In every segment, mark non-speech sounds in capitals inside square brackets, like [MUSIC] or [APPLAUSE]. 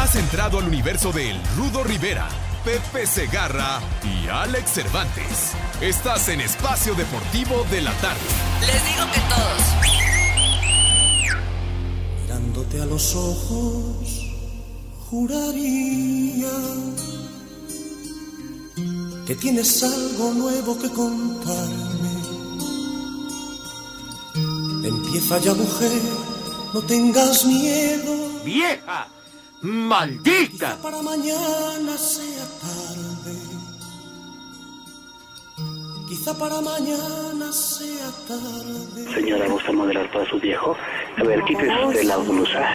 Has entrado al universo de El Rudo Rivera, Pepe Segarra y Alex Cervantes. Estás en Espacio Deportivo de la Tarde. Les digo que todos. Mirándote a los ojos, juraría que tienes algo nuevo que contarme. Empieza ya, mujer, no tengas miedo. ¡Vieja! ¡Maldita! Para mañana sea tarde. Quizá para mañana sea tarde. Señora, ¿gusta modelar para su viejo? A ver, quítese usted la blusa.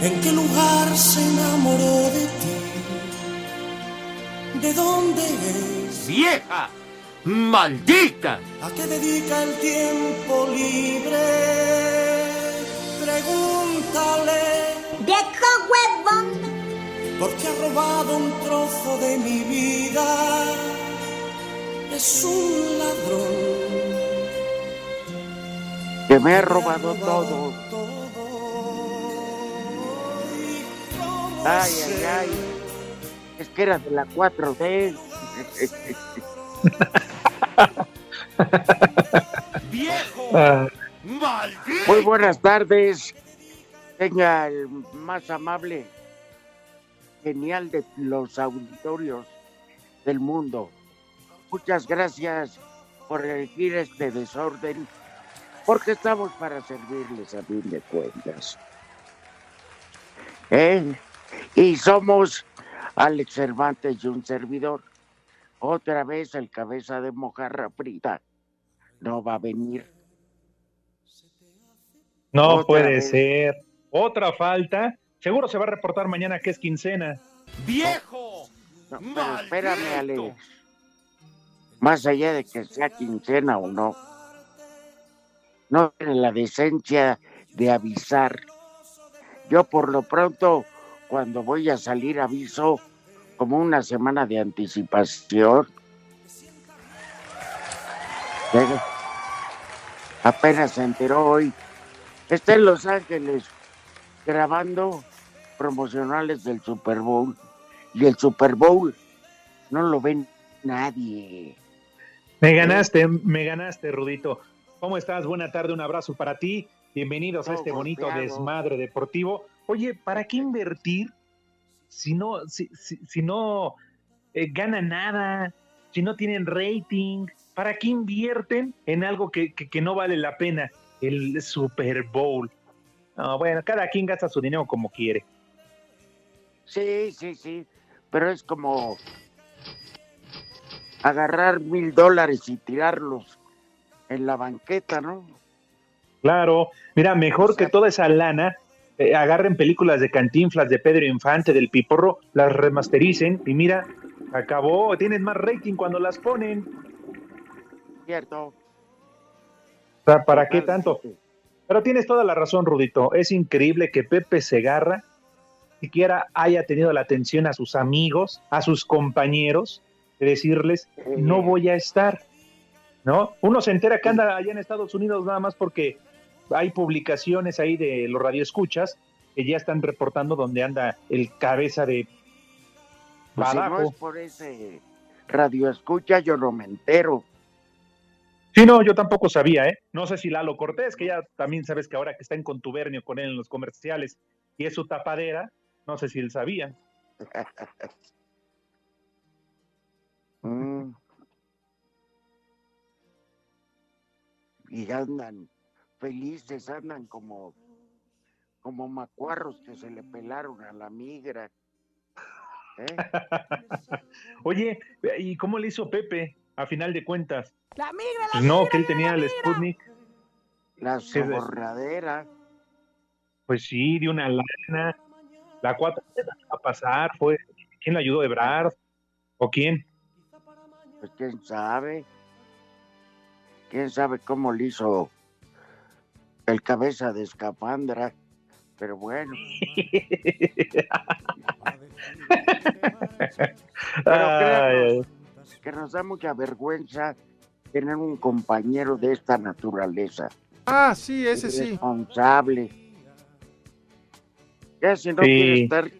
¿En qué lugar se enamoró de ti? ¿De dónde es? ¡Vieja! ¡Maldita! ¿A qué dedica el tiempo libre? Pregúntale. ¡Viejo huevón! Porque ha robado un trozo de mi vida. Es un ladrón. Que me ha robado todo. Ay, ay, ay. Es que era de la 4D. [LAUGHS] ¡Viejo! ¡Maldito! Muy buenas tardes. Tenga el más amable, genial de los auditorios del mundo. Muchas gracias por elegir este desorden, porque estamos para servirles a fin de cuentas. ¿Eh? Y somos Alex Cervantes y un servidor. Otra vez el cabeza de mojarra frita no va a venir. No Otra puede vez. ser. Otra falta. Seguro se va a reportar mañana que es quincena. ¡Viejo! No, pero espérame, Alex. Más allá de que sea quincena o no, no tiene la decencia de avisar. Yo por lo pronto, cuando voy a salir, aviso como una semana de anticipación. Pero apenas se enteró hoy. Está en Los Ángeles grabando promocionales del Super Bowl. Y el Super Bowl no lo ven nadie. Me ganaste, me ganaste, Rudito. ¿Cómo estás? Buena tarde, un abrazo para ti. Bienvenidos a este bonito golpeado. desmadre deportivo. Oye, ¿para qué invertir si no, si, si- si no eh, ganan nada, si no tienen rating? ¿Para qué invierten en algo que, que- que no vale la pena? El Super Bowl. No, bueno, cada quien gasta su dinero como quiere. Sí, sí, sí. Pero es como agarrar mil dólares y tirarlos en la banqueta, ¿no? Claro, mira, mejor que toda esa lana, eh, agarren películas de Cantinflas, de Pedro Infante, del Piporro, las remastericen y mira, acabó, tienen más rating cuando las ponen. Cierto. O sea, ¿para qué tanto? Pero tienes toda la razón, Rudito. Es increíble que Pepe Segarra siquiera haya tenido la atención a sus amigos, a sus compañeros, de decirles, no voy a estar. ¿No? Uno se entera que anda allá en Estados Unidos nada más porque hay publicaciones ahí de los radioescuchas que ya están reportando donde anda el cabeza de Pues si no Badajo. es por ese radio escucha, yo no me entero. Sí, no, yo tampoco sabía, ¿eh? No sé si Lalo Cortés, que ya también sabes que ahora que está en contubernio con él en los comerciales y es su tapadera, no sé si él sabía. [LAUGHS] Mm. Y andan felices, andan como, como macuarros que se le pelaron a la migra. ¿Eh? [LAUGHS] Oye, ¿y cómo le hizo Pepe a final de cuentas? La migra, la Pues no, migra, que él la tenía el migra. Sputnik. La soborradera. Pues sí, de una lana. La 4 va a pasar, fue ¿quién la ayudó Ebrard? ¿O quién? Pues quién sabe. Quién sabe cómo le hizo el cabeza de escapandra. Pero bueno. [LAUGHS] Pero créanos que nos da mucha vergüenza tener un compañero de esta naturaleza. Ah, sí, ese sí. Responsable. Ya si no Sí. quiere estar,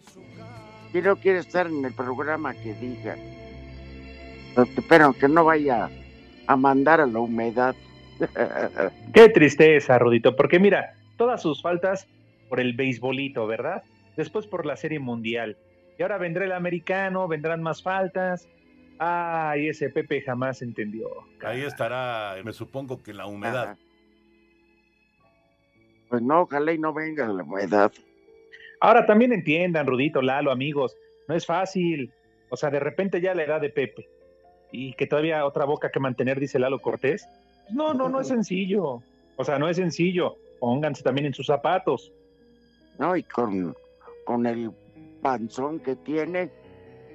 si no quiere estar en el programa que diga. Pero que no vaya a mandar a la humedad. [LAUGHS] Qué tristeza, Rudito, porque mira, todas sus faltas por el beisbolito, ¿verdad? Después por la Serie Mundial. Y ahora vendrá el americano, vendrán más faltas. Ay, ese Pepe jamás entendió. Ahí estará, me supongo que la humedad. Ajá. Pues no, ojalá y no venga la humedad. Ahora también entiendan, Rudito, Lalo, amigos, no es fácil. O sea, de repente ya la edad de Pepe y que todavía otra boca que mantener, dice Lalo Cortés. No, no, no es [LAUGHS] sencillo. O sea, no es sencillo. Pónganse también en sus zapatos. ¿no? Y con, con el panzón que tiene,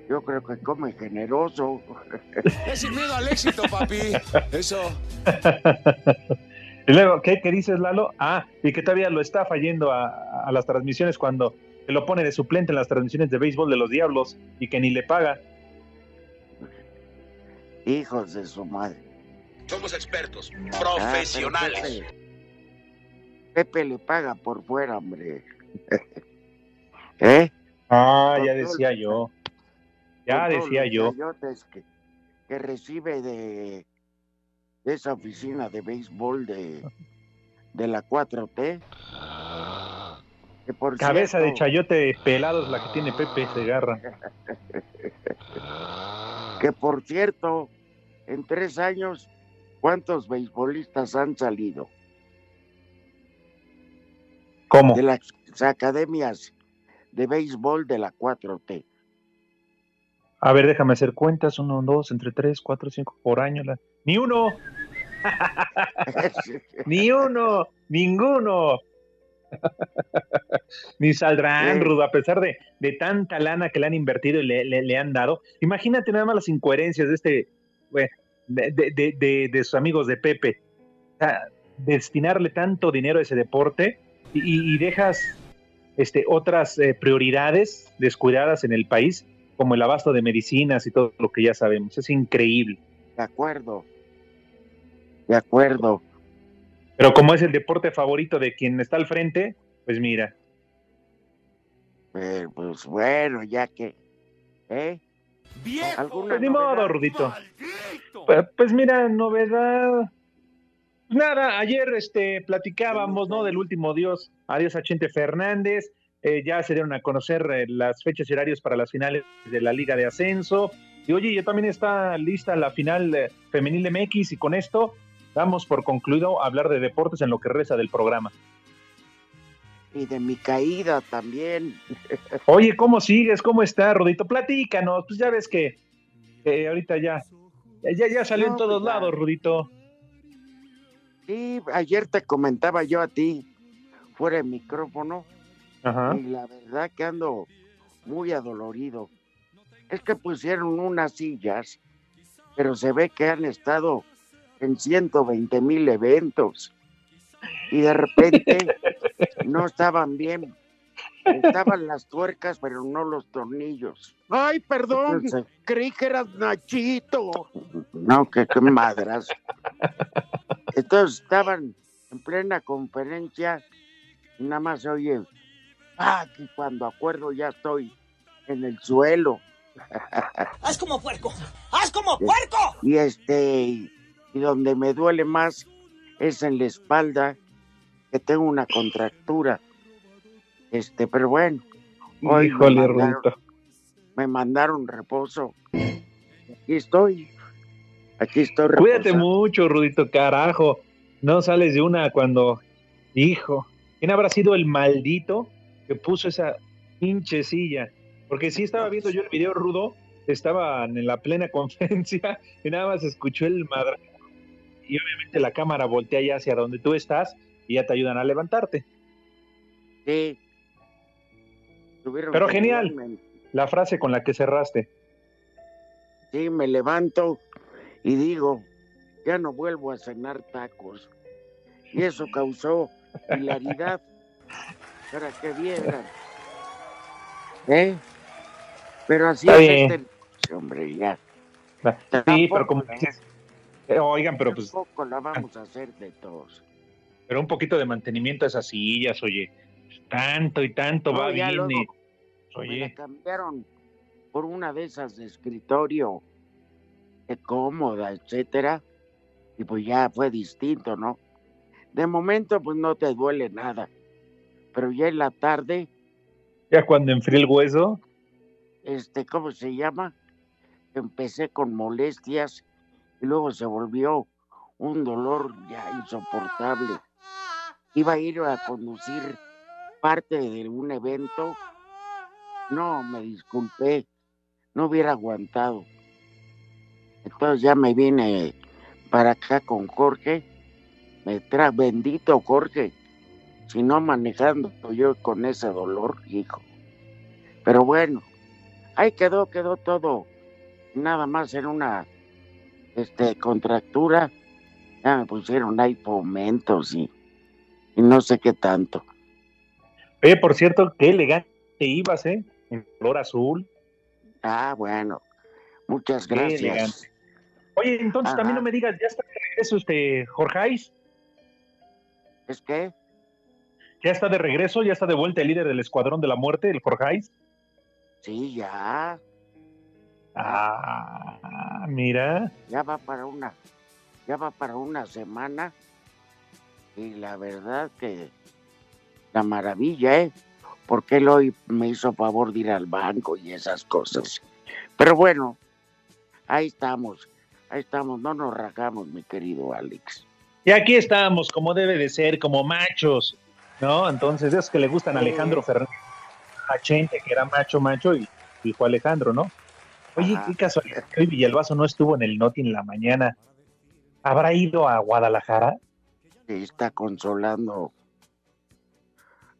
yo creo que come generoso. [LAUGHS] Es sin miedo al éxito, papi. Eso. [LAUGHS] Y luego, ¿qué, qué dices, Lalo? Ah, y que todavía lo está fallando a, a las transmisiones cuando se lo pone de suplente en las transmisiones de béisbol de los Diablos y que ni le paga. Hijos de su madre. Somos expertos, Ah, pero Pepe, Pepe le paga por fuera, hombre. [LAUGHS] ¿Eh? Ah, ya decía yo. Ya decía yo. Que, que recibe de, de esa oficina de béisbol de, de la 4T. Que por Cabeza de chayote pelado es la que tiene Pepe Segarra. [LAUGHS] Que por cierto, en tres años, ¿cuántos beisbolistas han salido? ¿Cómo? De las academias de béisbol de la 4T. A ver, déjame hacer cuentas. Uno, dos, entre tres, cuatro, cinco por año. la- Ni uno, [LAUGHS] ni uno, ninguno. Ni saldrán. Rudo, a pesar de, de tanta lana que le han invertido y le, le- le han dado. Imagínate nada más las incoherencias de este, de, de- de- sus amigos de Pepe. O sea, destinarle tanto dinero a ese deporte y dejas este, otras eh, prioridades descuidadas en el país, como el abasto de medicinas y todo lo que ya sabemos. Es increíble. De acuerdo. De acuerdo. Pero como es el deporte favorito de quien está al frente, pues mira, Eh, pues bueno, ya que. ¿Eh? Viejo. ¿Alguna pues ni modo? Rudito. Maldito. Pues, pues mira, novedad. Pues Nada, ayer este platicábamos, ¿no? Del último dios, adiós a Chente Fernández. Eh, ya se dieron a conocer eh, las fechas y horarios para las finales de la Liga de Ascenso. Y oye, ya también está lista la final eh, femenil de MX y con esto damos por concluido hablar de deportes en lo que resta del programa. Y de mi caída también. [LAUGHS] Oye, ¿cómo sigues? ¿Cómo está, Rodito? Platícanos, pues ya ves que eh, ahorita ya, ya, ya salió No, en todos pues ya. lados, Rudito. Sí, ayer te comentaba yo a ti, fuera de micrófono, Ajá. y la verdad que ando muy adolorido. Es que pusieron unas sillas, pero se ve que han estado en 120 mil eventos. Y de repente [LAUGHS] no estaban bien. Estaban las tuercas, pero no los tornillos. Ay, perdón, Entonces- creí que eras Nachito. No, que qué madras. Entonces estaban en plena conferencia y nada más se oye, ah, que cuando acuerdo ya estoy en el suelo. [LAUGHS] ¡Haz como puerco! ¡Haz como puerco! Y este, y, y donde me duele más es en la espalda, que tengo una contractura. Este, pero bueno, hoy me Híjole, mandaron, Rudito. me mandaron reposo. Aquí estoy. Aquí estoy Cuídate reposando. mucho, Rudito, carajo. No sales de una cuando, hijo, ¿quién habrá sido el maldito que puso esa pinche silla? Porque sí estaba viendo yo el video rudo, estaban en la plena [LAUGHS] conferencia y nada más escuchó el madre y obviamente la cámara voltea ya hacia donde tú estás y ya te ayudan a levantarte. Sí. Pero genial. La frase con la que cerraste. Sí, me levanto y digo, ya no vuelvo a cenar tacos. Y eso causó hilaridad para que vieran. ¿Eh? Pero así Está es bien. este hombre, ya. Sí, pero como dices, eh, oigan, pero pues, Tampoco la vamos a hacer de todos. pero un poquito de mantenimiento a esas sillas, oye. Tanto y tanto No, va bien. luego eh. Me la Oye, cambiaron por una de esas de escritorio eh, cómoda, etcétera. Y pues ya fue distinto, ¿no? De momento, pues no te duele nada. Pero ya en la tarde, ya cuando enfríe el hueso, este, ¿cómo se llama? Empecé con molestias y luego se volvió un dolor ya insoportable. Iba a ir a conducir parte de un evento. No, me disculpé, no hubiera aguantado. Entonces ya me vine para acá con Jorge. Me tra bendito Jorge, si no manejando yo con ese dolor, hijo. Pero bueno, ahí quedó, quedó todo. Nada más en una este, contractura. Ya me pusieron ahí fomentos y, y no sé qué tanto. oye, por cierto, qué elegante ibas, ¿eh? En color azul. Ah, bueno. Muchas Qué gracias. elegante. Oye, entonces también no me digas, ya está de regreso este Jorgeis. ¿Es que? Ya está de regreso, ya está de vuelta el líder del Escuadrón de la Muerte, el Jorgeis. Sí, ya. Ah, mira. Ya va para una, ya va para una semana. Y la verdad que la maravilla, ¿eh? Porque él hoy me hizo favor de ir al banco y esas cosas. Pero bueno, ahí estamos, ahí estamos, no nos rajamos, mi querido Alex. Y aquí estamos, como debe de ser, como machos, ¿no? Entonces, esos que le gustan a Alejandro Fernández, a Chente, que era macho, macho, y dijo Alejandro, ¿no? Oye, Ajá. qué casualidad hoy Villalbazo no estuvo en el Noti en la mañana. ¿Habrá ido a Guadalajara? que está consolando,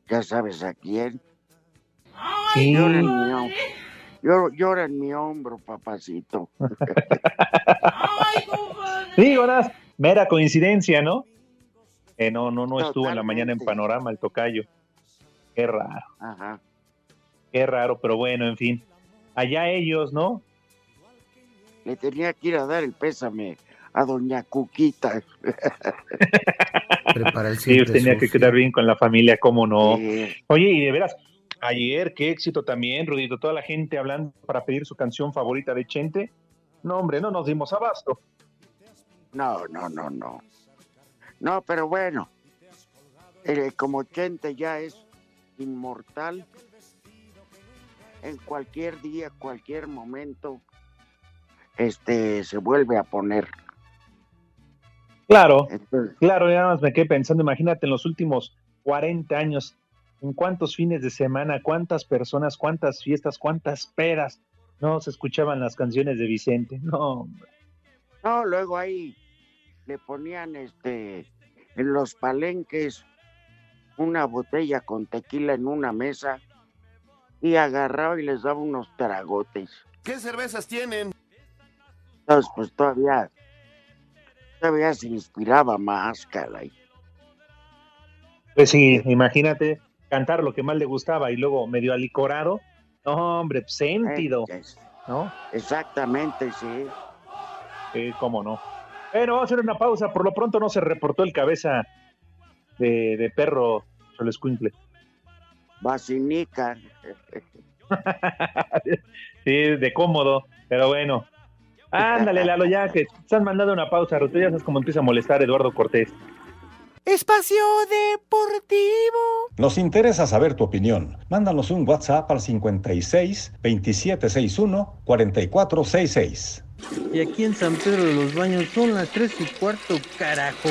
ya sabes a quién. Sí. Llora en mi, hom- lloro- llora en mi hombro, papacito. Digo, nada, más, mera coincidencia, ¿no? Que no, no, no estuvo en la mañana en. Panorama el tocayo. Qué raro, Ajá. qué raro, pero bueno, en fin. Allá ellos, ¿no? Le tenía que ir a dar el pésame a doña Cuquita. [LAUGHS] Prepara el Sí, tenía que sucio. quedar bien con la familia, cómo no. Sí. Oye, y de veras, ayer, qué éxito también, Rudito, toda la gente hablando para pedir su canción favorita de Chente. No, hombre, no nos dimos abasto. No, no, no, no. No, pero bueno, eh, como Chente ya es inmortal, en cualquier día, cualquier momento, este se vuelve a poner. Claro, Entonces, claro, ya nada más me quedé pensando, imagínate en los últimos 40 años, en cuántos fines de semana, cuántas personas, cuántas fiestas, cuántas pedas no se escuchaban las canciones de Vicente. No, hombre. no, luego ahí le ponían este en los palenques una botella con tequila en una mesa y agarraba y les daba unos tragotes. ¿Qué cervezas tienen? Entonces, pues todavía, todavía se inspiraba más, caray. Pues sí, imagínate cantar lo que más le gustaba y luego medio alicorado. No, hombre, pues, sentido, Eh, es- ¿no? Exactamente, sí. Sí, cómo no. Bueno, vamos a hacer una pausa. Por lo pronto no se reportó el cabeza de, de perro Cholescuincle. Basinica. [LAUGHS] sí, de cómodo, pero bueno. Ándale, Lalo, ya que se han mandado una pausa, Ruto, ya sabes cómo empieza a molestar Eduardo Cortés. Espacio Deportivo. Nos interesa saber tu opinión. Mándanos un WhatsApp al 56 2761 4466. Y aquí en San Pedro de los Baños son las tres y cuarto, carajo.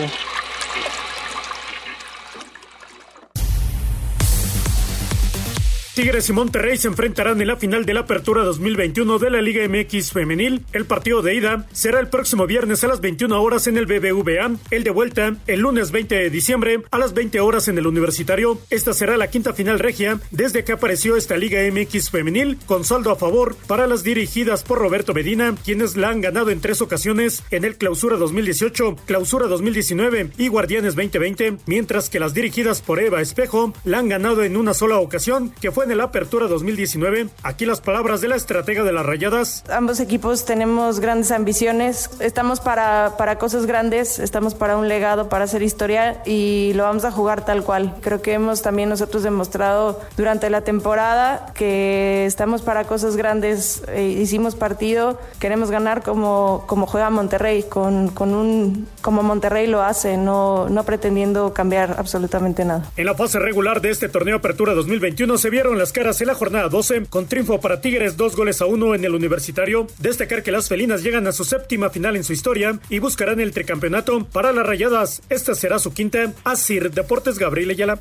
Tigres y Monterrey se enfrentarán en la final de la Apertura 2021 de la Liga MX Femenil. El partido de ida será el próximo viernes a las 21 horas en el BBVA. El de vuelta el lunes 20 de diciembre a las 20 horas en el Universitario. Esta será la quinta final regia desde que apareció esta Liga MX Femenil con saldo a favor para las dirigidas por Roberto Medina, quienes la han ganado en tres ocasiones en el Clausura 2018, Clausura 2019 y Guardianes 2020, mientras que las dirigidas por Eva Espejo la han ganado en una sola ocasión, que fue en la Apertura 2019. Aquí las palabras de la estratega de las Rayadas. Ambos equipos tenemos grandes ambiciones, estamos para, para cosas grandes, estamos para un legado, para hacer historia y lo vamos a jugar tal cual. Creo que hemos también nosotros demostrado durante la temporada que estamos para cosas grandes, eh, hicimos partido, queremos ganar como, como juega Monterrey, con, con un como Monterrey lo hace, no, no pretendiendo cambiar absolutamente nada. En la fase regular de este torneo Apertura 2021 se vieron las caras en la jornada 12, con triunfo para Tigres, dos goles a uno en el Universitario. Destacar que las felinas llegan a su séptima final en su historia y buscarán el tricampeonato. Para las rayadas, esta será su quinta. Asir Deportes Gabriel Ayala.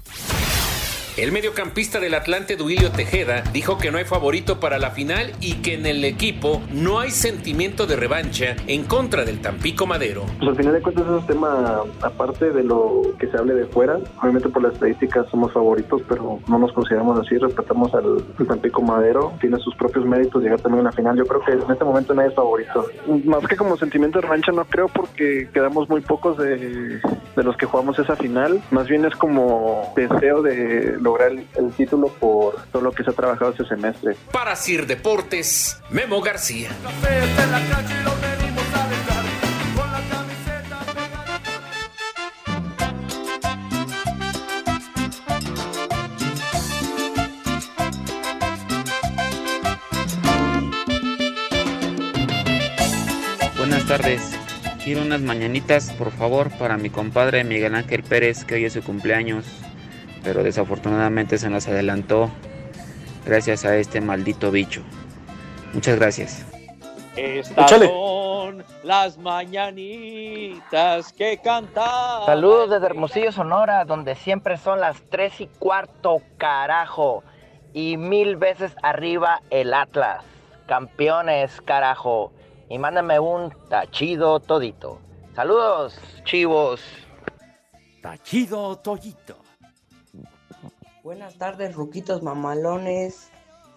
El mediocampista del Atlante, Duilio Tejeda, dijo que no hay favorito para la final y que en el equipo no hay sentimiento de revancha en contra del Tampico Madero. Pues al final de cuentas es un tema aparte de lo que se hable de fuera. Obviamente por las estadísticas somos favoritos, pero no nos consideramos así. Respetamos al, Tampico Madero. Tiene sus propios méritos llegar también a la final. Yo creo que en este momento nadie es favorito. Más que como sentimiento de revancha no creo porque quedamos muy pocos de, de los que jugamos esa final. Más bien es como deseo de lograr el, el, título por todo lo que se ha trabajado este semestre. Para Sir Deportes, Memo García. Buenas tardes. Quiero unas mañanitas, por favor, para mi compadre Miguel Ángel Pérez, que hoy es su cumpleaños pero desafortunadamente se nos adelantó gracias a este maldito bicho. Muchas gracias. Estas son las mañanitas que cantan. Saludos desde Hermosillo, Sonora, donde siempre son las tres y cuarto, carajo. Y mil veces arriba el Atlas. Campeones, carajo. Y mándame un tachido todito. Saludos, chivos. Tachido todito. Buenas tardes, ruquitos mamalones,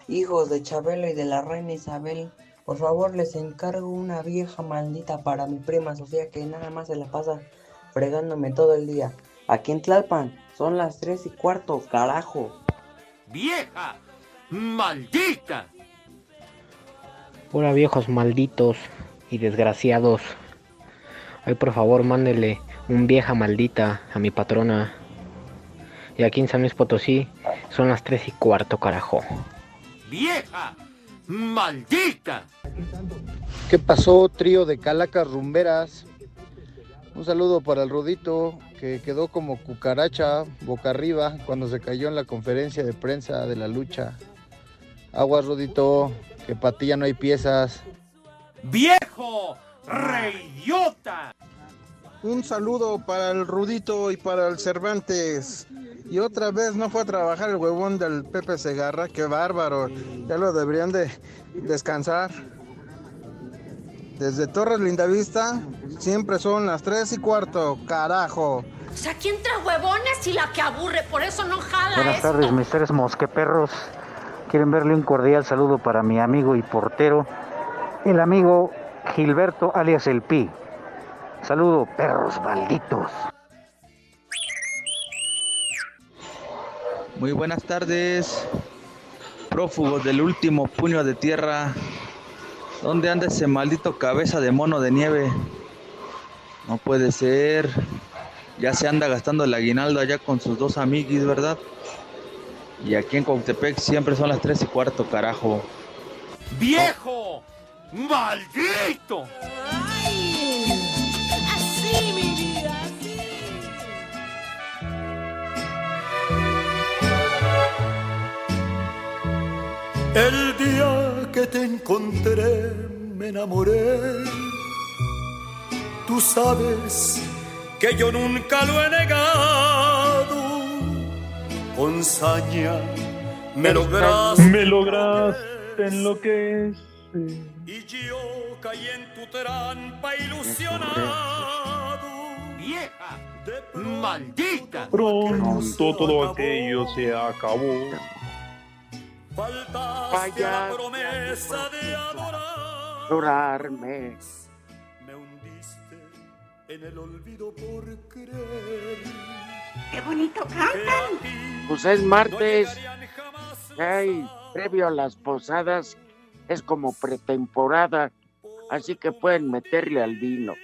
hijos de Chabelo y de la reina Isabel. Por favor, les encargo una vieja maldita para mi prima Sofía que nada más se la pasa fregándome todo el día. Aquí en Tlalpan son las tres y cuarto, carajo. ¡Vieja! ¡Maldita! Hola viejos malditos y desgraciados. Ay, por favor, mándele un vieja maldita a mi patrona. Y aquí en San Luis Potosí son las 3 y cuarto, carajo. ¡Vieja! ¡Maldita! ¿Qué pasó, trío de calacas rumberas? Un saludo para el Rudito, que quedó como cucaracha boca arriba cuando se cayó en la conferencia de prensa de la lucha. Aguas, Rudito, que para ti ya no hay piezas. ¡Viejo! ¡Reidiota! Un saludo para el Rudito y para el Cervantes. Y otra vez no fue a trabajar el huevón del Pepe Segarra, qué bárbaro. Ya lo deberían de descansar. Desde Torres Lindavista siempre son las 3 y cuarto, carajo. O sea, ¿quién trae huevones y la que aburre? Por eso no jala Buenas esto. tardes, mis tres mosqueperros. Quieren verle un cordial saludo para mi amigo y portero, el amigo Gilberto alias El Pi. Saludo, perros malditos. Muy buenas tardes, prófugos del último puño de tierra. ¿Dónde anda ese maldito cabeza de mono de nieve? No puede ser. Ya se anda gastando el aguinaldo allá con sus dos amiguis, ¿verdad? Y aquí en Cuautepec siempre son las tres y cuarto, carajo. ¡Viejo! ¡Maldito! El día que te encontré me enamoré. Tú sabes que yo nunca lo he negado. Con saña Me lograste. Me lograste enloquecer. Y yo caí en tu trampa ilusionado. Vieja, maldita. Pronto todo aquello se acabó. Faltaste a la promesa de adorar. Adorarme. Me hundiste en el olvido por creer. ¡Qué bonito cantan! Pues es martes. Previo a las posadas es como pretemporada, así que pueden meterle al vino.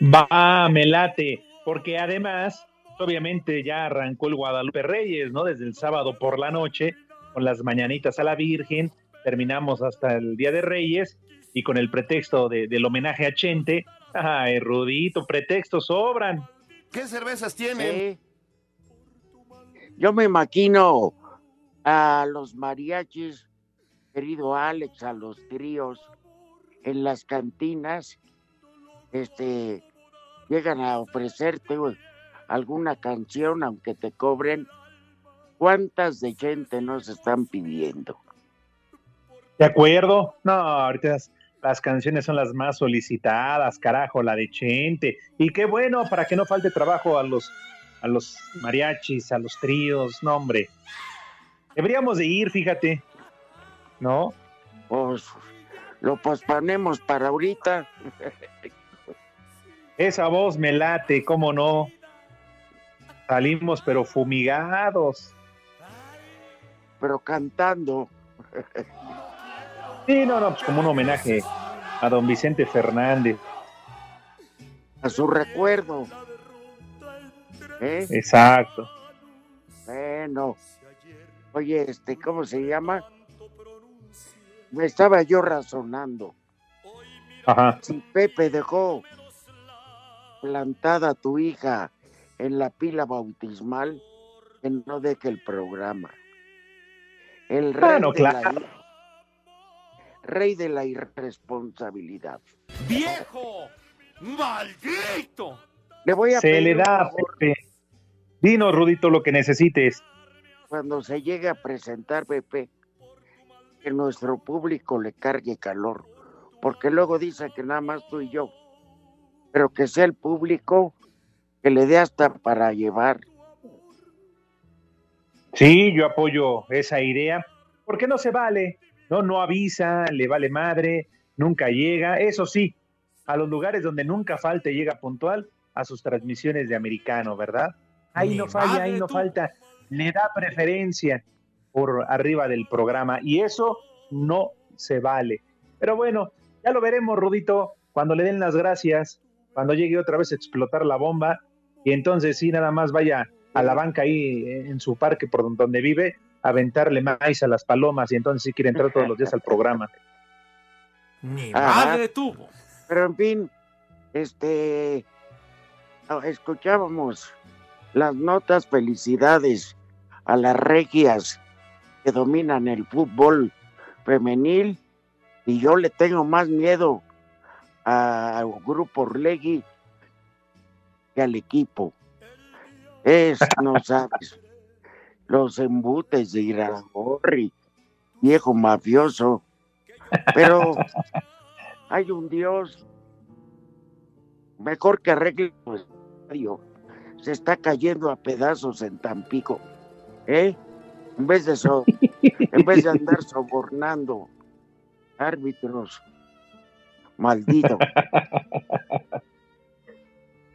[LAUGHS] Va, me late, porque además, obviamente ya arrancó el Guadalupe Reyes, ¿no? Desde el sábado por la noche, con las mañanitas a la Virgen, terminamos hasta el Día de Reyes, y con el pretexto de- del homenaje a Chente, ay, Rudito, pretextos sobran. ¿Qué cervezas tienen? Yo me imagino a los mariachis, querido Alex, a los tríos en las cantinas, este, llegan a ofrecerte alguna canción, aunque te cobren. ¿Cuántas de gente nos están pidiendo? ¿De acuerdo? No, ahorita las, las canciones son las más solicitadas, carajo, la de Chente. Y qué bueno, para que no falte trabajo a los, a los mariachis, a los tríos, no, hombre. Deberíamos de ir, fíjate. ¿No? Pues lo posponemos para ahorita. [LAUGHS] Esa voz me late, cómo no. Salimos pero fumigados. Pero cantando. Sí, no, no, pues como un homenaje a don Vicente Fernández. A su recuerdo. ¿Eh? Exacto. Bueno. Oye, este, ¿cómo se llama? Me estaba yo razonando. Ajá. Si Pepe dejó plantada a tu hija en la pila bautismal, que no deje el programa. El rey, Bueno, de, la, claro. rey de la irresponsabilidad. ¡Viejo! ¡Maldito! Le voy a Se pedir le da, Pepe. Dinos, Rudito, lo que necesites. cuando se llegue a presentar Pepe, que nuestro público le cargue calor, porque luego dice que nada más tú y yo, pero que sea el público que le dé hasta para llevar. Sí, yo apoyo esa idea, porque no se vale, no, no avisa, le vale madre, nunca llega, eso sí, a los lugares donde nunca falta y llega puntual, a sus transmisiones de americano, ¿verdad? Ahí no falla, ahí no tú. falta, le da preferencia por arriba del programa y eso no se vale. Pero bueno, ya lo veremos, Rudito, cuando le den las gracias, cuando llegue otra vez a explotar la bomba y entonces sí, nada más vaya a la banca ahí en su parque por donde vive, a aventarle maíz a las palomas y entonces sí quiere entrar todos los días al programa. Ni madre tuvo. Pero en fin, este, escuchábamos las notas felicidades a las regias que dominan el fútbol femenil y yo le tengo más miedo a- al grupo Orlegui que al equipo. Es, no sabes, los embutes de Iraragorri, viejo mafioso, pero hay un Dios mejor que arregle el estadio. Se está cayendo a pedazos en Tampico, ¿eh? En vez de so- en vez de andar sobornando árbitros, maldito. [LAUGHS]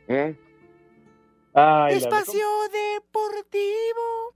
¿Eh? Espacio Deportivo.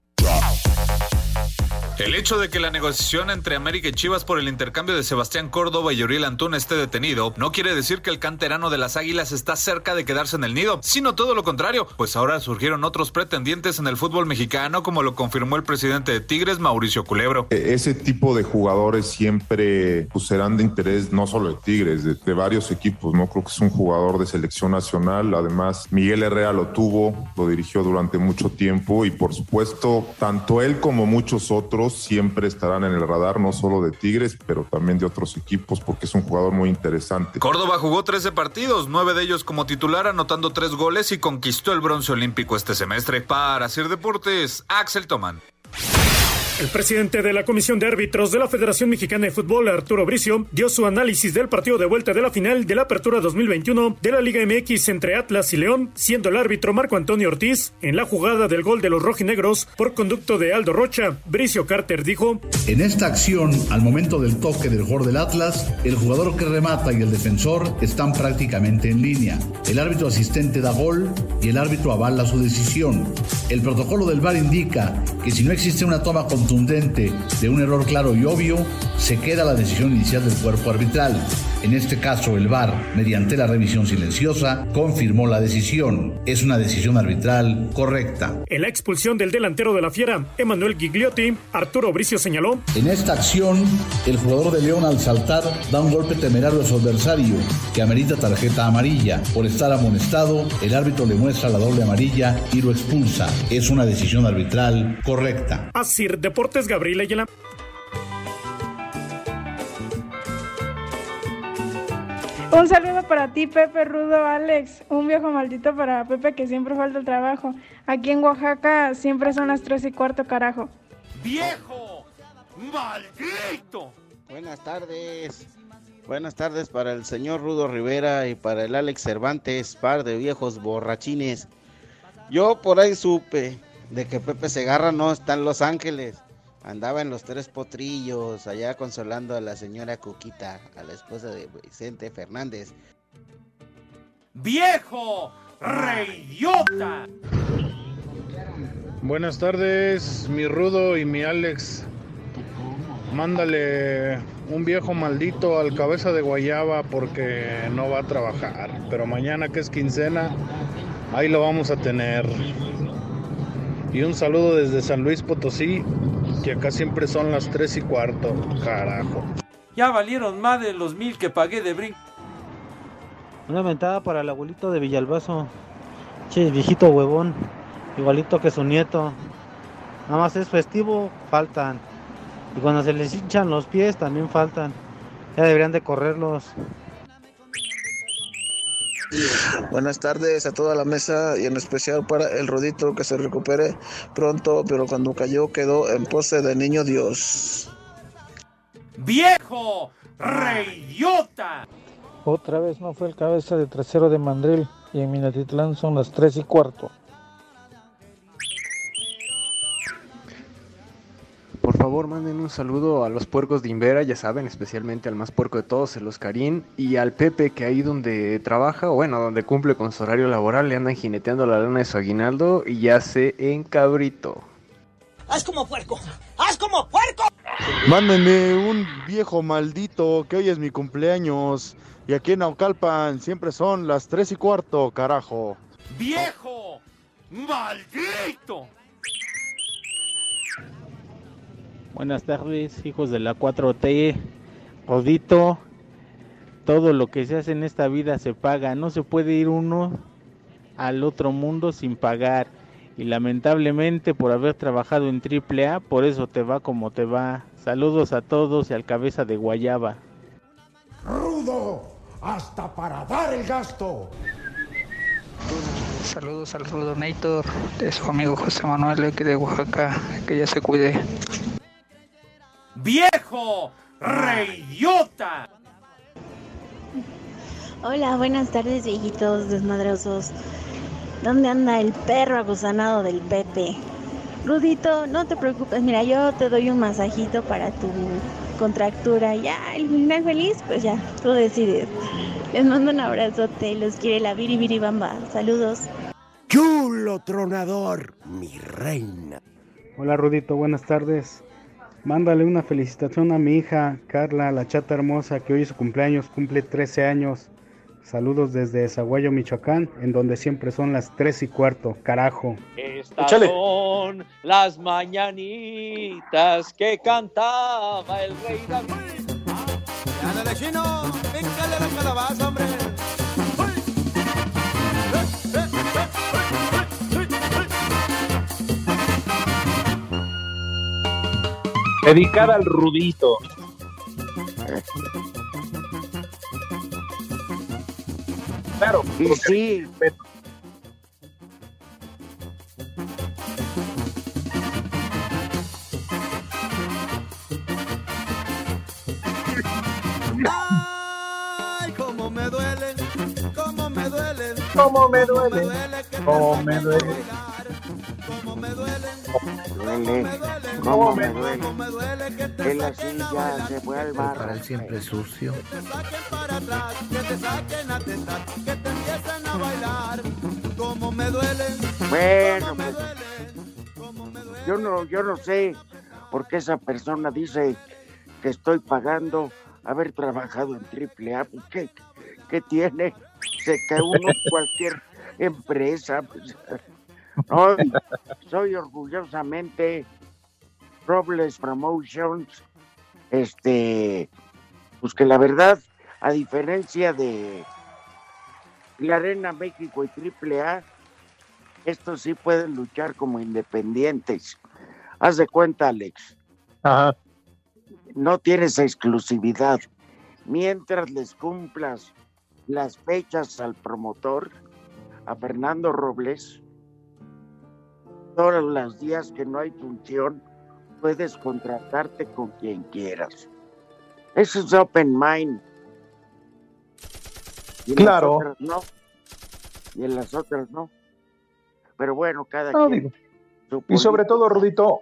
El hecho de que la negociación entre América y Chivas por el intercambio de Sebastián Córdoba y Uriel Antún esté detenido no quiere decir que el canterano de las Águilas está cerca de quedarse en el nido, sino todo lo contrario, pues ahora surgieron otros pretendientes en el fútbol mexicano, como lo confirmó el presidente de Tigres, Mauricio Culebro. E- Ese tipo de jugadores siempre pues, serán de interés no solo de Tigres, de, de varios equipos, ¿no? Creo que es un jugador de selección nacional. Además, Miguel Herrera lo tuvo, lo dirigió durante mucho tiempo y por supuesto, tanto él como muchos otros siempre estarán en el radar, no solo de Tigres, pero también de otros equipos, porque es un jugador muy interesante. Córdoba jugó 13 partidos, 9 de ellos como titular, anotando 3 goles y conquistó el bronce olímpico este semestre. Para Sir Deportes, Axel Toman. El presidente de la Comisión de Árbitros de la Federación Mexicana de Fútbol, Arturo Bricio, dio su análisis del partido de vuelta de la final de la Apertura 2021 de la Liga MX entre Atlas y León, siendo el árbitro Marco Antonio Ortiz en la jugada del gol de los rojinegros por conducto de Aldo Rocha. Bricio Carter dijo: En esta acción, al momento del toque del jugador del Atlas, el jugador que remata y el defensor están prácticamente en línea. El árbitro asistente da gol y el árbitro avala su decisión. El protocolo del VAR indica que si no existe una toma con contundente de un error claro y obvio, se queda la decisión inicial del cuerpo arbitral. En este caso, el VAR, mediante la revisión silenciosa, confirmó la decisión. Es una decisión arbitral correcta. En la expulsión del delantero de la Fiera, Emanuel Gigliotti, Arturo Bricio señaló: En esta acción, el jugador de León al saltar da un golpe temerario a su adversario, que amerita tarjeta amarilla. Por estar amonestado, el árbitro le muestra la doble amarilla y lo expulsa. Es una decisión arbitral correcta. Asir Deportes Gabriel Ayala. Un saludo para ti, Pepe Rudo, Alex. Un viejo maldito para Pepe que siempre falta el trabajo. Aquí en Oaxaca siempre son las tres y cuarto, carajo. ¡Viejo! ¡Maldito! Buenas tardes. Buenas tardes para el señor Rudo Rivera y para el Alex Cervantes, par de viejos borrachines. Yo por ahí supe de que Pepe Segarra no está en Los Ángeles. Andaba en los tres potrillos, allá consolando a la señora Cuquita, a la esposa de Vicente Fernández. ¡Viejo! ¡Reidiota! Buenas tardes, mi Rudo y mi Alex. Mándale un viejo maldito al cabeza de guayaba porque no va a trabajar. Pero mañana que es quincena, ahí lo vamos a tener. Y un saludo desde San Luis Potosí, que acá siempre son las 3 y cuarto, carajo. Ya valieron más de los mil que pagué de brinco. Una ventada para el abuelito de Villalbazo. Che, viejito huevón. Igualito que su nieto. Nada más es festivo, faltan. Y cuando se les hinchan los pies, también faltan. Ya deberían de correrlos. Buenas tardes a toda la mesa y en especial para el Rodito que se recupere pronto, pero cuando cayó quedó en pose de niño Dios. ¡Viejo! ¡Reidiota! Otra vez no fue el cabeza de trasero de Mandril y en Minatitlán son las 3 y cuarto. Favor, manden un saludo a los puercos de Invera, ya saben, especialmente al más puerco de todos, el Oscarín, y al Pepe, que ahí donde trabaja, o bueno, donde cumple con su horario laboral, le andan jineteando la lana de su aguinaldo y ya se encabrito. ¡Haz como puerco! ¡Haz como puerco! Mándenme un viejo maldito, que hoy es mi cumpleaños. Y aquí en Naucalpan siempre son las 3 y cuarto, carajo. ¡Viejo! ¡Maldito! Buenas tardes, hijos de la 4T. Rodito, todo lo que se hace en esta vida se paga. No se puede ir uno al otro mundo sin pagar. Y lamentablemente por haber trabajado en AAA, por eso te va como te va. Saludos a todos y al cabeza de Guayaba. ¡Rudo! ¡Hasta para dar el gasto! Saludos al Rudonator de su amigo José Manuel aquí de Oaxaca, que ya se cuide. ¡Viejo! ¡Reidiota! Hola, buenas tardes, viejitos desmadrosos. ¿Dónde anda el perro agusanado del Pepe? Rudito, no te preocupes, mira, yo te doy un masajito para tu contractura. Ya, el final feliz, pues ya, tú decides. Les mando un abrazote, los quiere la biribiribamba. Saludos. ¡Chulo tronador, mi reina! Hola Rudito, buenas tardes. Mándale una felicitación a mi hija Carla, la chata hermosa, que hoy es su cumpleaños, cumple 13 años. Saludos desde Zaguayo, Michoacán, en donde siempre son las 3 y cuarto, carajo. Estas son las mañanitas que cantaba el rey David. ¡Ándale, chino! ¡Pícale la calabaza, hombre! Dedicada al rudito. Claro. Y sí. Ay, cómo me duele, cómo me duele, cómo me duele, cómo me duele, cómo me duele, cómo me duele que la silla se vuelva Para el siempre sucio. Bueno, pues, yo no, yo no sé por qué esa persona dice que estoy pagando haber trabajado en triple A, pues, ¿qué, qué tiene? Se que uno cualquier [LAUGHS] empresa, pues, [LAUGHS] no, soy orgullosamente Robles Promotions, este, pues que la verdad, a diferencia de la Arena México y Triple A, estos sí pueden luchar como independientes. Haz de cuenta, Alex. No tienes exclusividad. Mientras les cumplas las fechas al promotor, a Fernando Robles, todos los días que no hay función, puedes contratarte con quien quieras. Eso es open mind. Y en las Claro. otras no. Y en las otras no. Pero bueno, cada No, quien. digo, Y sobre todo, Rudito,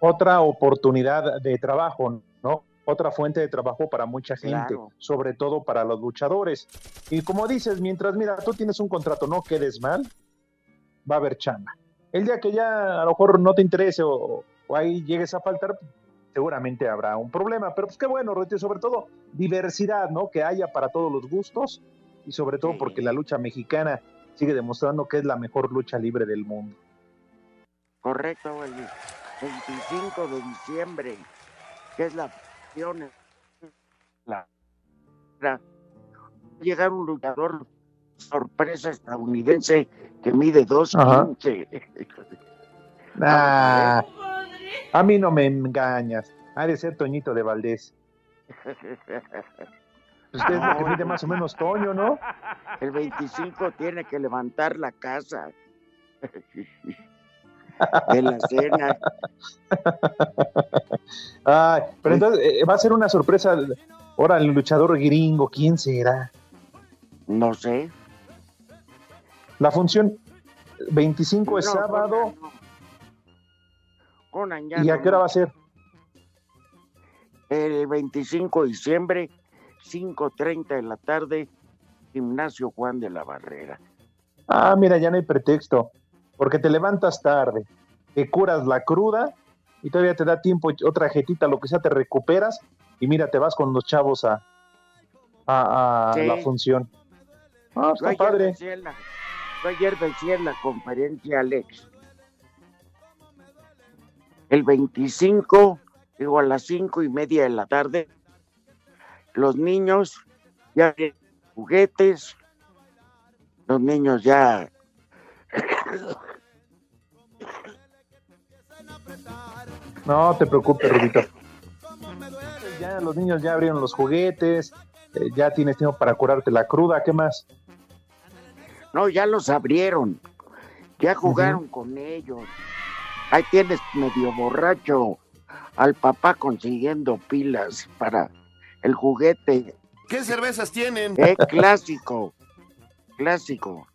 otra oportunidad de trabajo, ¿no? Otra fuente de trabajo para mucha gente, Claro. sobre todo para los luchadores. Y como dices, mientras, mira, tú tienes un contrato, no quedes mal, va a haber chamba. El día que ya a lo mejor no te interese o, o ahí llegues a faltar, seguramente habrá un problema. Pero pues qué bueno, y sobre todo diversidad, ¿no? Que haya para todos los gustos y sobre todo porque la lucha mexicana sigue demostrando que es la mejor lucha libre del mundo. Correcto, el 25 de diciembre, que es la función. La, la- llegar un luchador sorpresa estadounidense que mide 2.15. Ah, a mí no me engañas. Ha de ser Toñito de Valdés. [LAUGHS] Usted es lo que mide más o menos Toño, ¿no? El 25 tiene que levantar la casa [LAUGHS] de la cena. Ay, pero entonces eh, va a ser una sorpresa. Ahora el luchador gringo, ¿quién será? No sé. La función 25 es No, sábado. Conan ya ¿Y a qué hora va a ser? El 25 de diciembre, 5.30 de la tarde, Gimnasio Juan de la Barrera. Ah, mira, ya no hay pretexto. Porque te levantas tarde, te curas la cruda y todavía te da tiempo, otra jetita, lo que sea, te recuperas y mira, te vas con los chavos a, a, a Sí. la función. Ah, Yo ayer decía en la- yo ayer decía en la conferencia, Alex, el 25, digo a las cinco y media de la tarde, los niños ya juguetes, los niños ya No te preocupes, Rudito. Ya los niños ya abrieron los juguetes, eh, ya tienes tiempo para curarte la cruda, ¿qué más? No, ya los abrieron. Ya jugaron con ellos. Ahí tienes medio borracho al papá consiguiendo pilas para el juguete. ¿Qué cervezas tienen? Eh, clásico. Clásico.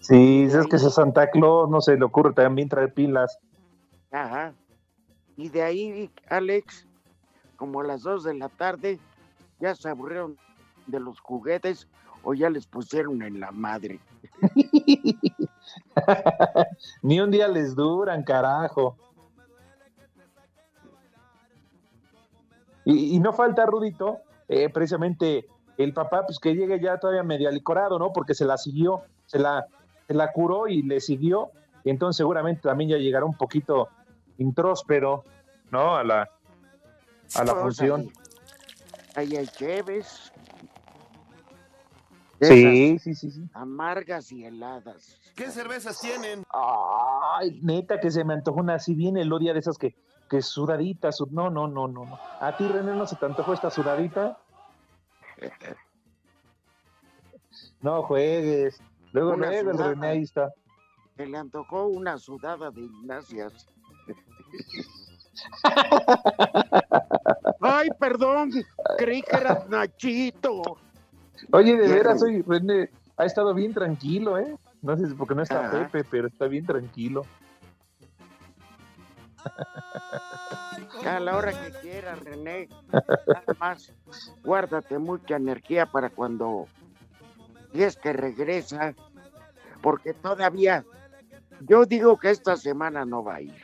Sí, es que ese Santa Claus no se le ocurre también traer pilas. Ajá. Y de ahí, Alex, como a las dos de la tarde, ya se aburrieron de los juguetes o ya les pusieron en la madre. [LAUGHS] [LAUGHS] Ni un día les duran, carajo. Y, y no falta, Rudito, eh, precisamente el papá, pues que llegue ya todavía medio alicorado, ¿no? Porque se la siguió, se la, se la curó y le siguió. Y entonces seguramente también ya llegará un poquito intróspero, ¿no? A la, a la función. Ahí hay cheves. Sí, sí, sí, sí. Amargas y heladas. ¿Qué cervezas tienen? Ay, neta que se me antojó una así bien elodia de esas que, que sudadita, sud- no, no, no, no, no. ¿A ti, René, no se te antojó esta sudadita? [LAUGHS] No juegues. Luego, Una luego sudada. René ahí está. Se le antojó una sudada de Ignacias. [LAUGHS] Ay, perdón, creí que eras Nachito. Oye, de veras, soy René. ha estado bien tranquilo, ¿eh? No sé si porque no está Ajá. Pepe, pero está bien tranquilo. A la hora que quieras, René. Nada más, guárdate mucha energía para cuando es que regresa, porque todavía, yo digo que esta semana no va a ir.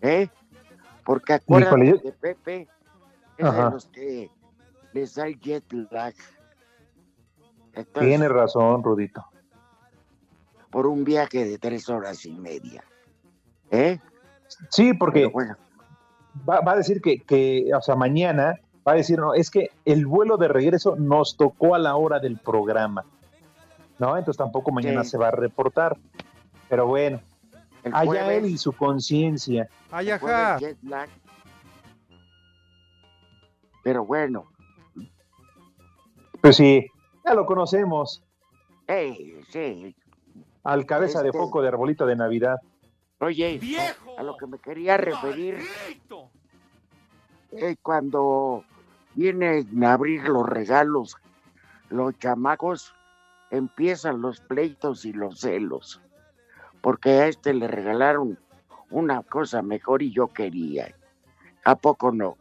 ¿Eh? Porque acuérdate Híjole, de Pepe, es Ajá. de los que les da el jet lag. Entonces, Tienes razón, Rudito. por un viaje de tres horas y media. ¿Eh? Sí, porque bueno, va, va a decir que, que, o sea, mañana va a decir, no, es que el vuelo de regreso nos tocó a la hora del programa. ¿No? Entonces tampoco mañana Sí. se va a reportar. Pero bueno, el allá jueves- él y su conciencia. Lag. Pero bueno, Pues sí, ya lo conocemos. eh, sí. Al cabeza de Este- foco de arbolito de Navidad. Oye, a lo que me quería referir, eh, cuando vienen a abrir los regalos, los chamacos empiezan los pleitos y los celos, porque a este le regalaron una cosa mejor y yo quería. ¿A poco no?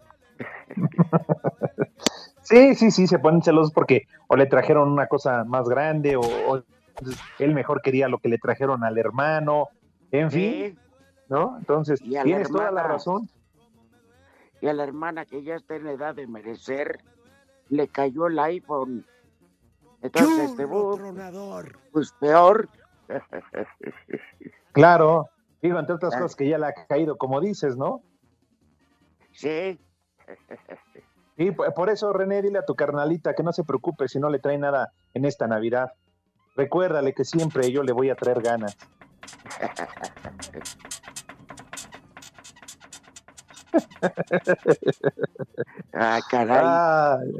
[LAUGHS] Sí, sí, sí, se ponen celosos porque o le trajeron una cosa más grande o, o él mejor quería lo que le trajeron al hermano. En fin, Sí, ¿no? Entonces, tienes toda la razón. y a la hermana que ya está en edad de merecer, le cayó el iPhone. Entonces, este, pues peor. [LAUGHS] [LAUGHS] Claro, digo, entre otras Ah. cosas que ya le ha caído, como dices, ¿no? sí, [LAUGHS] Y por eso, René, dile a tu carnalita que no se preocupe si no le trae nada en esta Navidad. Recuérdale que siempre yo le voy a traer ganas. [LAUGHS] ah, caray. Ay,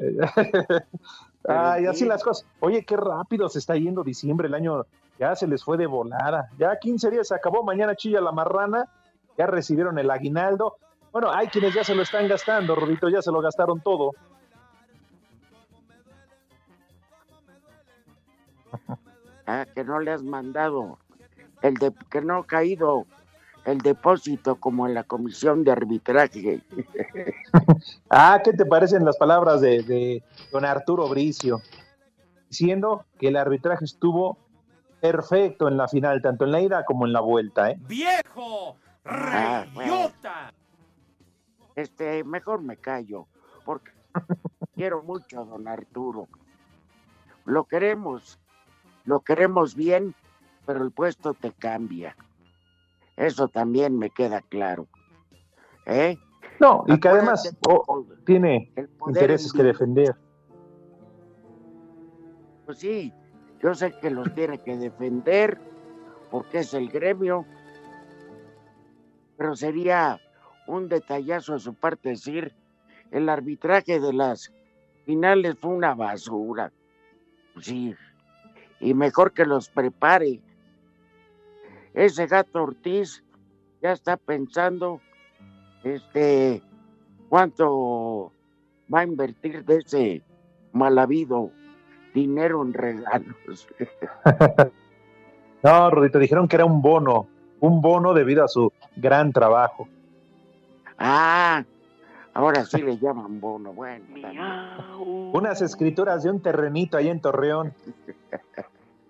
Ay, [LAUGHS] así sí. las cosas. Oye, qué rápido se está yendo diciembre, el año ya se les fue de volada. Ya 15 días se acabó, mañana chilla la marrana, ya recibieron el aguinaldo. Bueno, hay quienes ya se lo están gastando, Rodito, ya se lo gastaron todo. [LAUGHS] Ah, que no le has mandado el de que no ha caído el depósito como en la comisión de arbitraje. [LAUGHS] Ah, ¿qué te parecen las palabras de, de don Arturo Bricio? Diciendo que el arbitraje estuvo perfecto en la final, tanto en la ida como en la vuelta, ¿eh? ¡Viejo! Ah, bueno. ¡Reyota! Este, mejor me callo, porque [LAUGHS] quiero mucho a don Arturo. Lo queremos, lo queremos bien, pero el puesto te cambia. Eso también me queda claro. ¿Eh? No, y que además oh, tiene intereses que defender. Pues sí, yo sé que los tiene que defender porque es el gremio, pero sería un detallazo a su parte decir el arbitraje de las finales fue una basura. Pues Sí, y mejor que los prepare. Ese gato Ortiz ya está pensando este cuánto va a invertir de ese mal habido dinero en regalos. [LAUGHS] No, Rodito, dijeron que era un bono, un bono debido a su gran trabajo. Ah, ahora sí le [LAUGHS] llaman bono. Bueno. Unas escrituras de un terrenito ahí en Torreón.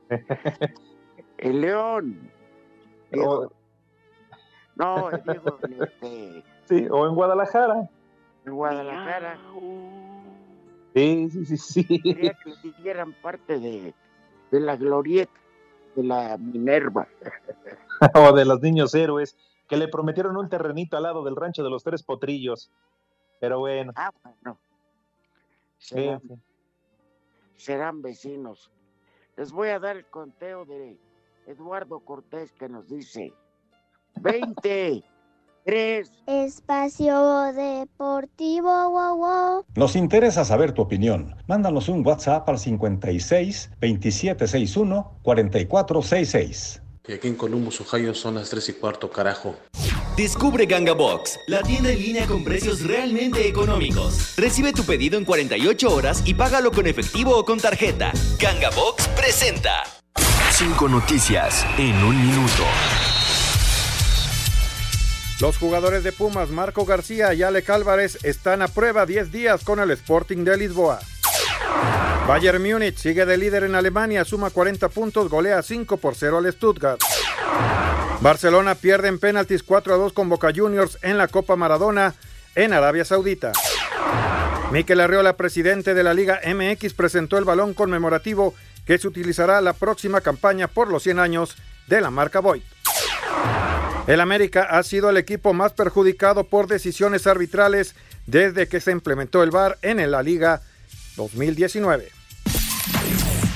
[LAUGHS] el León. Diego- no, [LAUGHS] digo, este, sí, o en Guadalajara. en Guadalajara. Sí, sí, sí, sí. Quería que le dieran parte de, de la glorieta de la Minerva. o de los niños héroes, que le prometieron un terrenito al lado del rancho de los tres potrillos. Pero bueno, Ah, bueno. sí, Serán, sí. serán vecinos. Les voy a dar el conteo de Eduardo Cortés que nos dice 20, 3, Espacio Deportivo, wow, wow. Nos interesa saber tu opinión. Mándanos un WhatsApp al 56 2761 4466. Y aquí en Columbus, Ohio son las 3 y cuarto, carajo. Descubre Ganga Box, la tienda en línea con precios realmente económicos. Recibe tu pedido en 48 horas y págalo con efectivo o con tarjeta. Ganga Box presenta. Cinco noticias en un minuto. Los jugadores de Pumas, Marco García y Alec Álvarez, están a prueba 10 días con el Sporting de Lisboa. Bayern Múnich sigue de líder en Alemania, suma 40 puntos, golea 5 por 0 al Stuttgart. Barcelona pierde en penaltis 4 a 2 con Boca Juniors en la Copa Maradona en Arabia Saudita. Miquel Arriola, presidente de la Liga MX, presentó el balón conmemorativo que se utilizará la próxima campaña por los 100 años de la marca Voigt. El América ha sido el equipo más perjudicado por decisiones arbitrales desde que se implementó el VAR en la Liga 2019.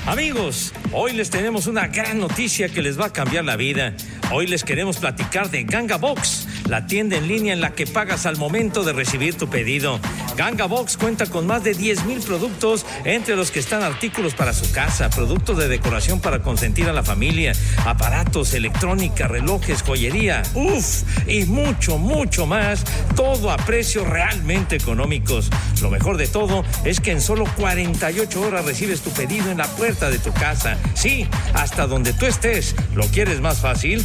Amigos, hoy les tenemos una gran noticia que les va a cambiar la vida. Hoy les queremos platicar de Ganga Box, la tienda en línea en la que pagas al momento de recibir tu pedido. Ganga Box cuenta con más de 10 mil productos, entre los que están artículos para su casa, productos de decoración para consentir a la familia, aparatos, electrónica, relojes, joyería, uff, y mucho, mucho más, todo a precios realmente económicos. Lo mejor de todo es que en solo 48 horas recibes tu pedido en la puerta de tu casa. Sí, hasta donde tú estés. ¿Lo quieres más fácil?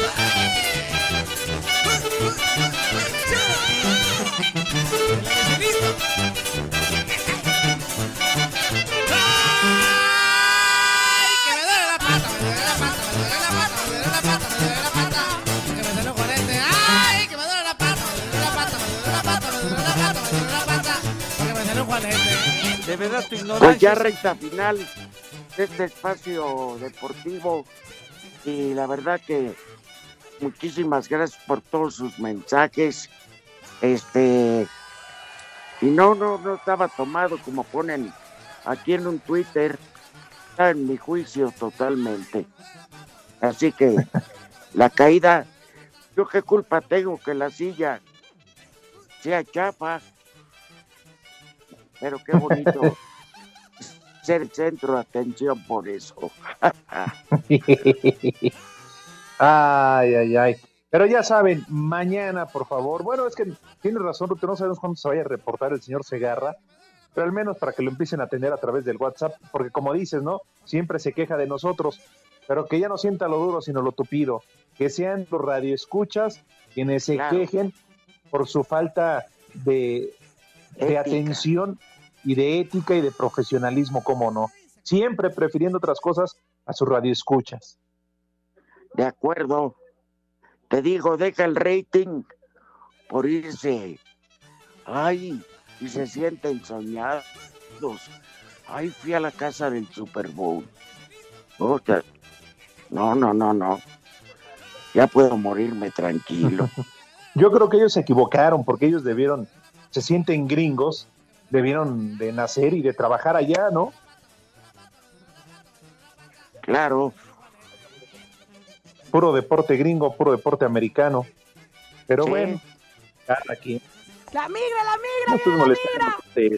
De verdad, tu Pues ya recta final de este espacio deportivo y la verdad que muchísimas gracias por todos sus mensajes. Este y no, no, no estaba tomado como ponen aquí en un Twitter. Está en mi juicio totalmente. Así que la caída, yo qué culpa tengo que la silla sea chapa. Pero qué bonito [LAUGHS] ser centro de atención por eso. [LAUGHS] ay, ay, ay. Pero ya saben, mañana, por favor. Bueno, es que tiene razón, no sabemos cuándo se vaya a reportar el señor Segarra, pero al menos para que lo empiecen a atender a través del WhatsApp, porque como dices, ¿no? Siempre se queja de nosotros, pero que ya no sienta lo duro, sino lo tupido. Que sean los radioescuchas quienes se Claro. quejen por su falta de, de atención y de ética y de profesionalismo, cómo no. Siempre prefiriendo otras cosas a sus radioescuchas. De acuerdo. Te digo, deja el rating por irse. Ay, y se sienten soñados. Ay, fui a la casa del Super Bowl. Puta. No, no, no, no. Ya puedo morirme tranquilo. [LAUGHS] Yo creo que ellos se equivocaron porque ellos debieron, se sienten gringos, debieron de nacer y de trabajar allá, ¿no? Claro. Puro deporte gringo, puro deporte americano. Pero Sí. bueno, cada quien. La migra, la migra, No la migra.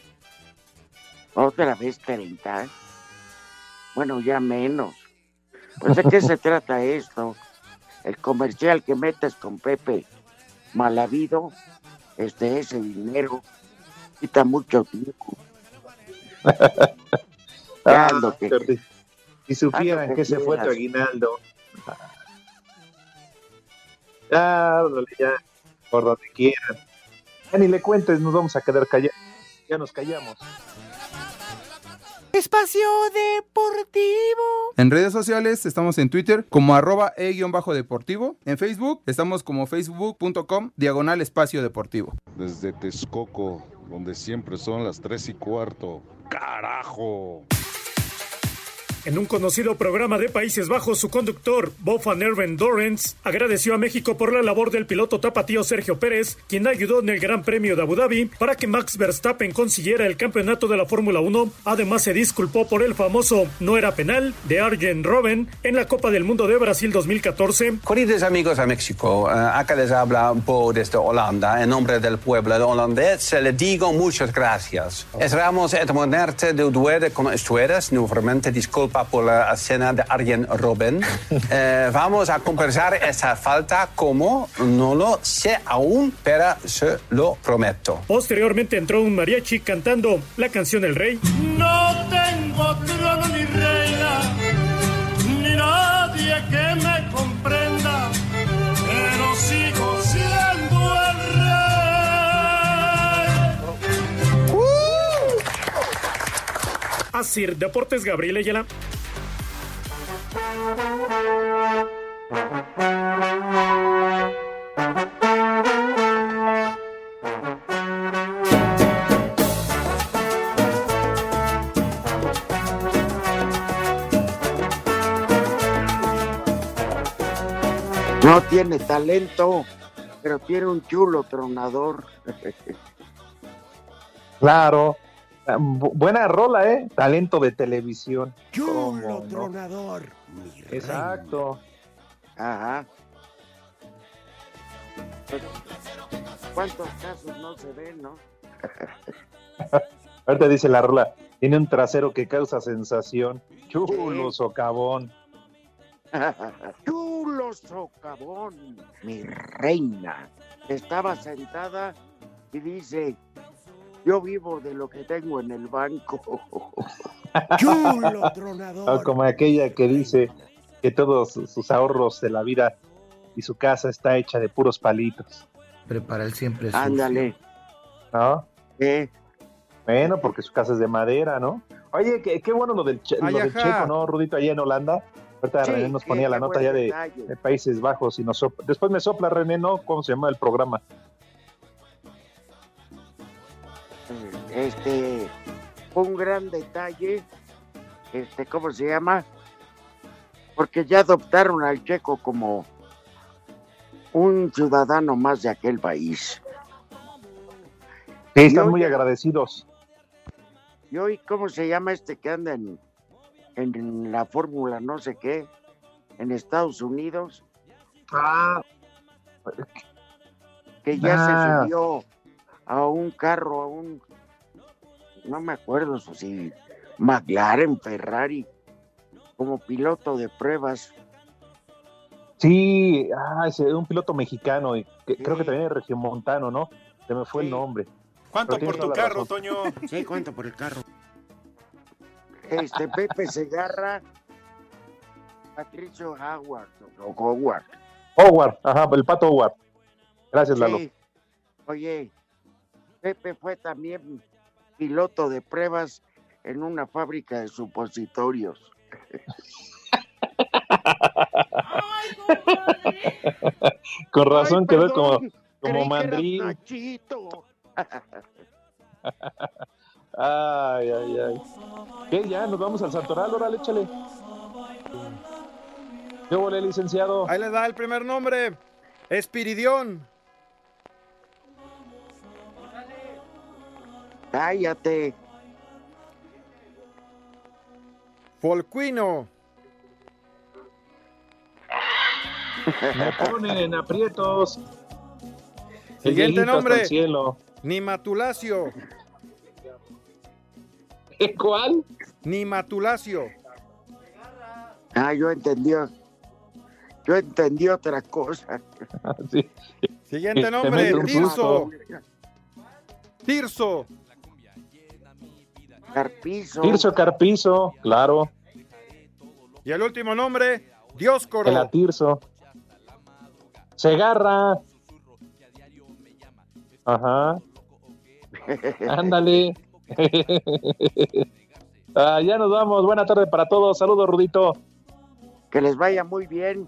Otra vez 30. Bueno, ya menos. Pues de qué se trata esto. El comercial que metes con Pepe Malavido, este ese dinero, quita mucho tiempo. [LAUGHS] Ah, que- si supieran que que se fue tu aguinaldo. Ya, órale, ya, por donde quieran. Ya ni le cuentes, nos vamos a quedar callados. Ya nos callamos. Espacio Deportivo. En redes sociales estamos en Twitter como arroba e-deportivo. En Facebook estamos como facebook.com diagonal espacio deportivo. Desde Texcoco, donde siempre son las tres y cuarto. ¡Carajo! En un conocido programa de Países Bajos, su conductor, Bob Van Erven Dorrance, agradeció a México por la labor del piloto tapatío Sergio Pérez, quien ayudó en el Gran Premio de Abu Dhabi para que Max Verstappen consiguiera el campeonato de la Fórmula 1. Además, se disculpó por el famoso no era penal de Arjen Robben en la Copa del Mundo de Brasil 2014. Queridos amigos de México, eh, acá les habla poco desde Holanda. En nombre del pueblo holandés, le digo muchas gracias. Esperamos eternamente de con ustedes. Nuevamente disculpa por la escena de Arjen Robben. [LAUGHS] Eh, vamos a compensar esa falta como no lo sé aún, pero se lo prometo. Posteriormente entró un mariachi cantando la canción El Rey. No tengo trono ni reina, ni nadie que me Asir Deportes Gabriel Ayala. No tiene talento, pero tiene un chulo tronador. [LAUGHS] Claro. Ah, bu- Buena rola, ¿eh? Talento de televisión. ¿Cómo Chulo no? tronador. Exacto. Ajá. ¿Cuántos casos no se ven, no? [LAUGHS] Ahorita dice la rola, tiene un trasero que causa sensación. Chulo socavón. [LAUGHS] Chulo socavón, mi reina. Estaba sentada y dice, yo vivo de lo que tengo en el banco. [LAUGHS] Chulo tronador. Como aquella que dice que todos sus ahorros de la vida y su casa está hecha de puros palitos. Prepara el siempre sucio. Ándale. ¿No? ¿Qué? Bueno, porque su casa es de madera, ¿no? Oye, qué, qué bueno lo del, che- lo del checo, ¿no, Rudito? Allá en Holanda. Ahorita Sí, René nos ponía la nota ya de, de Países Bajos y nos sopla. Después me sopla René, ¿no? ¿Cómo se llama el programa? Este, un gran detalle, este, ¿cómo se llama? Porque ya adoptaron al checo como un ciudadano más de aquel país. Sí, están hoy- muy agradecidos. Y hoy, ¿cómo se llama este que anda en, en la fórmula no sé qué? En Estados Unidos. Ah. Que ya Ah. se subió a un carro, a un... No me acuerdo si McLaren, Ferrari, como piloto de pruebas. Sí, ah, ese, un piloto mexicano, y que- creo que también es regiomontano, ¿no? Se me fue el nombre. ¿Cuánto por tu carro, razón. Toño? Sí, ¿cuánto por el carro? Este, Pepe Segarra, Patricio Howard, o Howard. Howard, ajá, el pato Howard. Gracias, Lalo. Sí. Oye, Pepe fue también piloto de pruebas en una fábrica de supositorios. Con razón Ay, quedó como, como. Nachito. Ay, ay, ay. ¿Qué? Ya, nos vamos al Santoral, órale, échale. ¿Qué volé, licenciado? Ahí le da el primer nombre. Espiridión. Cállate. Folcuino. Me ponen en aprietos. El Siguiente nombre. el cielo. Nimatulacio. ¿Cuál? Nimatulacio. Ah, yo entendí. Yo entendí otra cosa. [LAUGHS] Sí. Siguiente Te nombre. Tirso. Tirso. Carpizo. Tirso Carpizo, claro. Y el último nombre. Dioscoro. El Atirso. Segarra. Ajá. [LAUGHS] Ándale. [LAUGHS] Ah, ya nos vamos. Buena tarde para todos. Saludos, Rudito. Que les vaya muy bien.